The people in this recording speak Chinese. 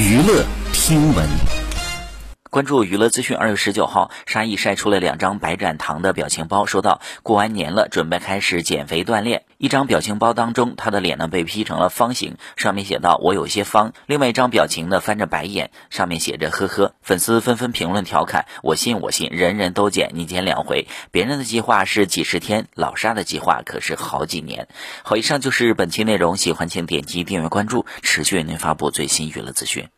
娱乐听闻。关注娱乐资讯。二月十九号，沙溢晒出了两张白展堂的表情包，说道：“过完年了，准备开始减肥锻炼。”一张表情包当中，他的脸呢被 P 成了方形，上面写道：“我有些方。”另外一张表情呢翻着白眼，上面写着“呵呵”。粉丝纷纷评论调侃：“我信我信，人人都减，你减两回。别人的计划是几十天，老沙的计划可是好几年。”好，以上就是本期内容，喜欢请点击订阅关注，持续为您发布最新娱乐资讯。